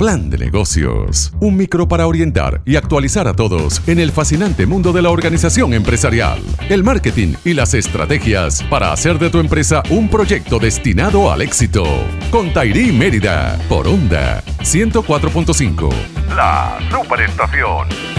Plan de negocios. Un micro para orientar y actualizar a todos en el fascinante mundo de la organización empresarial, el marketing y las estrategias para hacer de tu empresa un proyecto destinado al éxito. Con Tairi Mérida, por Onda 104.5. La Superestación.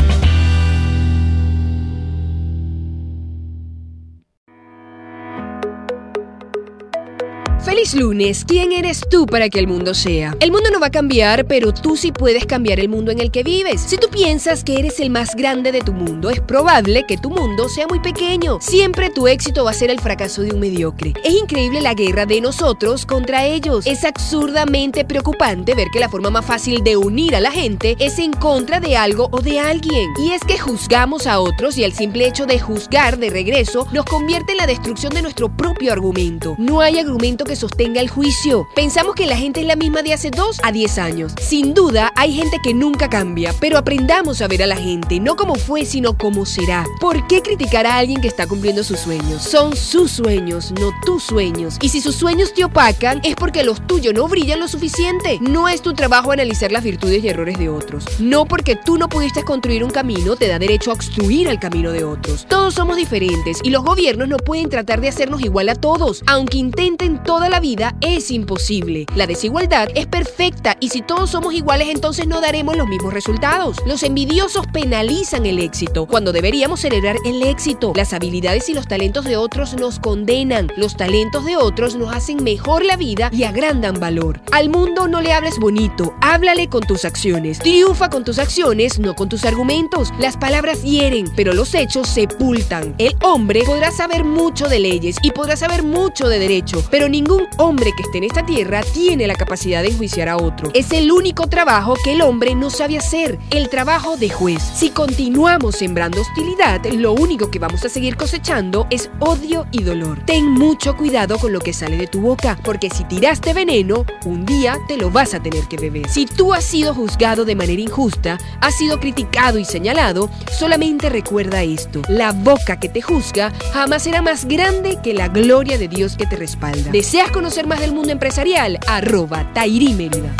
Feliz lunes. ¿Quién eres tú para que el mundo sea? El mundo no va a cambiar, pero tú sí puedes cambiar el mundo en el que vives. Si tú piensas que eres el más grande de tu mundo, es probable que tu mundo sea muy pequeño. Siempre tu éxito va a ser el fracaso de un mediocre. Es increíble la guerra de nosotros contra ellos. Es absurdamente preocupante ver que la forma más fácil de unir a la gente es en contra de algo o de alguien. Y es que juzgamos a otros y el simple hecho de juzgar de regreso nos convierte en la destrucción de nuestro propio argumento. No hay argumento que sostenga el juicio. Pensamos que la gente es la misma de hace 2 a 10 años. Sin duda, hay gente que nunca cambia, pero aprendamos a ver a la gente, no como fue, sino como será. ¿Por qué criticar a alguien que está cumpliendo sus sueños? Son sus sueños, no tus sueños. Y si sus sueños te opacan, es porque los tuyos no brillan lo suficiente. No es tu trabajo analizar las virtudes y errores de otros. No porque tú no pudiste construir un camino, te da derecho a obstruir el camino de otros. Todos somos diferentes y los gobiernos no pueden tratar de hacernos igual a todos, aunque intenten todo la vida es imposible. La desigualdad es perfecta y si todos somos iguales entonces no daremos los mismos resultados. Los envidiosos penalizan el éxito cuando deberíamos celebrar el éxito. Las habilidades y los talentos de otros nos condenan. Los talentos de otros nos hacen mejor la vida y agrandan valor. Al mundo no le hables bonito, háblale con tus acciones. Triunfa con tus acciones, no con tus argumentos. Las palabras hieren, pero los hechos sepultan. El hombre podrá saber mucho de leyes y podrá saber mucho de derecho, pero ningún Ningún hombre que esté en esta tierra tiene la capacidad de enjuiciar a otro. Es el único trabajo que el hombre no sabe hacer, el trabajo de juez. Si continuamos sembrando hostilidad, lo único que vamos a seguir cosechando es odio y dolor. Ten mucho cuidado con lo que sale de tu boca, porque si tiraste veneno, un día te lo vas a tener que beber. Si tú has sido juzgado de manera injusta, has sido criticado y señalado, solamente recuerda esto. La boca que te juzga jamás será más grande que la gloria de Dios que te respalda. ¿Deseas conocer más del mundo empresarial? Arroba Tairi Mérida.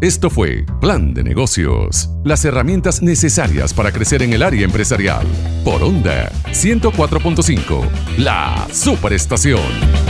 Esto fue Plan de Negocios. Las herramientas necesarias para crecer en el área empresarial. Por Onda 104.5. La Superestación.